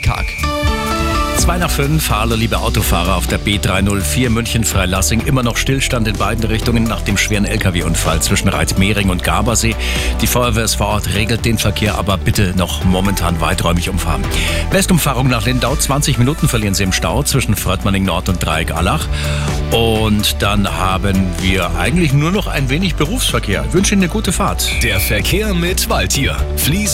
Tag. 2 nach 5, hallo liebe Autofahrer auf der B304 München-Freilassing. Immer noch Stillstand in beiden Richtungen nach dem schweren LKW-Unfall zwischen Reitmehring und Gabersee. Die Feuerwehr ist vor Ort, regelt den Verkehr, aber bitte noch momentan weiträumig umfahren. Westumfahrung nach Lindau, 20 Minuten verlieren Sie im Stau zwischen Fröttmanning Nord und Dreieck-Allach. Und dann haben wir eigentlich nur noch ein wenig Berufsverkehr. Ich wünsche Ihnen eine gute Fahrt. Der Verkehr mit Waldtier. Fließ